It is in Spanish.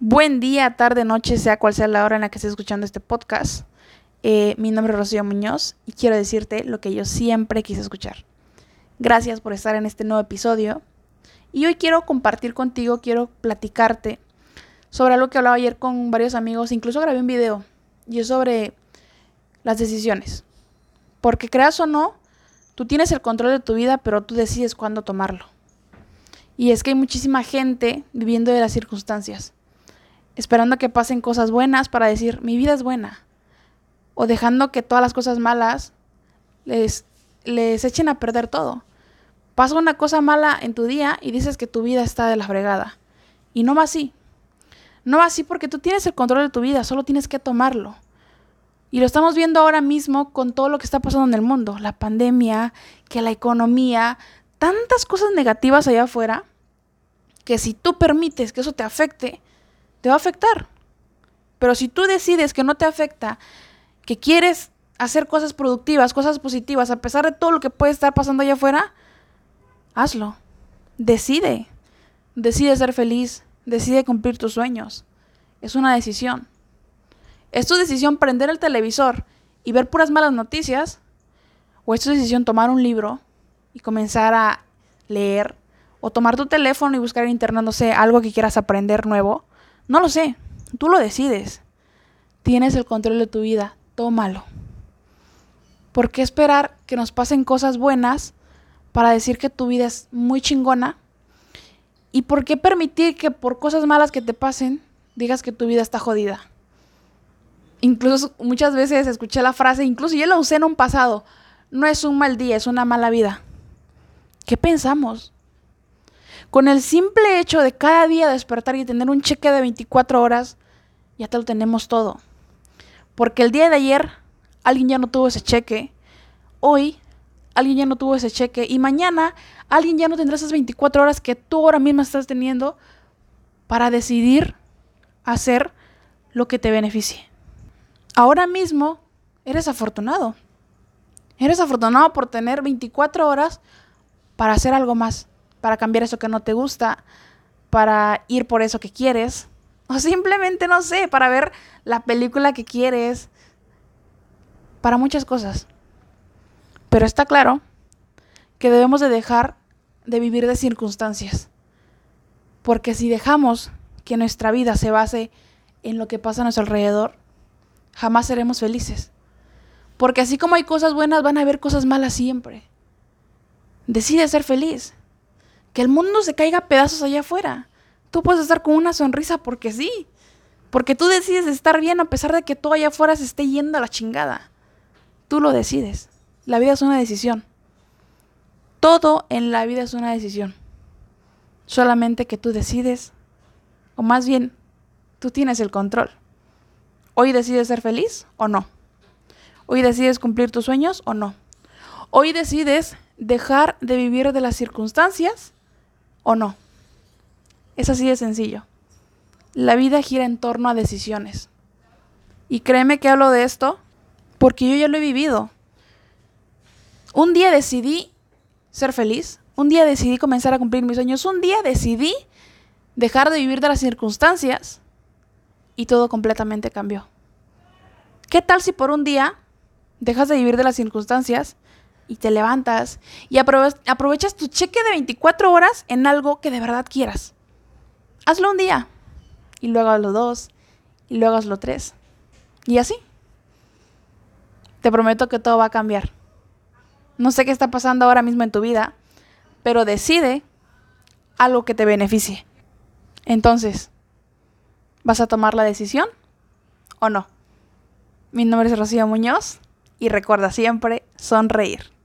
Buen día, tarde, noche, sea cual sea la hora en la que estés escuchando este podcast. Eh, mi nombre es Rocío Muñoz y quiero decirte lo que yo siempre quise escuchar. Gracias por estar en este nuevo episodio. Y hoy quiero compartir contigo, quiero platicarte sobre algo que hablaba ayer con varios amigos, incluso grabé un video, y es sobre las decisiones. Porque creas o no, tú tienes el control de tu vida, pero tú decides cuándo tomarlo. Y es que hay muchísima gente viviendo de las circunstancias esperando que pasen cosas buenas para decir, mi vida es buena. O dejando que todas las cosas malas les, les echen a perder todo. Pasa una cosa mala en tu día y dices que tu vida está de la fregada. Y no va así. No va así porque tú tienes el control de tu vida, solo tienes que tomarlo. Y lo estamos viendo ahora mismo con todo lo que está pasando en el mundo, la pandemia, que la economía, tantas cosas negativas allá afuera, que si tú permites que eso te afecte, te va a afectar. Pero si tú decides que no te afecta, que quieres hacer cosas productivas, cosas positivas, a pesar de todo lo que puede estar pasando allá afuera, hazlo. Decide. Decide ser feliz. Decide cumplir tus sueños. Es una decisión. ¿Es tu decisión prender el televisor y ver puras malas noticias? ¿O es tu decisión tomar un libro y comenzar a leer? ¿O tomar tu teléfono y buscar en internet, no sé, algo que quieras aprender nuevo? No lo sé, tú lo decides. Tienes el control de tu vida, tómalo. ¿Por qué esperar que nos pasen cosas buenas para decir que tu vida es muy chingona? ¿Y por qué permitir que por cosas malas que te pasen digas que tu vida está jodida? Incluso muchas veces escuché la frase, incluso yo la usé en un pasado, no es un mal día, es una mala vida. ¿Qué pensamos? Con el simple hecho de cada día despertar y tener un cheque de 24 horas, ya te lo tenemos todo. Porque el día de ayer alguien ya no tuvo ese cheque, hoy alguien ya no tuvo ese cheque y mañana alguien ya no tendrá esas 24 horas que tú ahora mismo estás teniendo para decidir hacer lo que te beneficie. Ahora mismo eres afortunado. Eres afortunado por tener 24 horas para hacer algo más para cambiar eso que no te gusta, para ir por eso que quieres, o simplemente, no sé, para ver la película que quieres, para muchas cosas. Pero está claro que debemos de dejar de vivir de circunstancias, porque si dejamos que nuestra vida se base en lo que pasa a nuestro alrededor, jamás seremos felices. Porque así como hay cosas buenas, van a haber cosas malas siempre. Decide ser feliz que el mundo se caiga a pedazos allá afuera. Tú puedes estar con una sonrisa porque sí. Porque tú decides estar bien a pesar de que todo allá afuera se esté yendo a la chingada. Tú lo decides. La vida es una decisión. Todo en la vida es una decisión. Solamente que tú decides, o más bien, tú tienes el control. Hoy decides ser feliz o no. Hoy decides cumplir tus sueños o no. Hoy decides dejar de vivir de las circunstancias o no. Es así de sencillo. La vida gira en torno a decisiones. Y créeme que hablo de esto porque yo ya lo he vivido. Un día decidí ser feliz, un día decidí comenzar a cumplir mis sueños, un día decidí dejar de vivir de las circunstancias y todo completamente cambió. ¿Qué tal si por un día dejas de vivir de las circunstancias y te levantas y aprovechas tu cheque de 24 horas en algo que de verdad quieras. Hazlo un día y luego hazlo dos y luego hazlo tres. Y así. Te prometo que todo va a cambiar. No sé qué está pasando ahora mismo en tu vida, pero decide algo que te beneficie. Entonces, ¿vas a tomar la decisión o no? Mi nombre es Rocío Muñoz y recuerda siempre sonreír.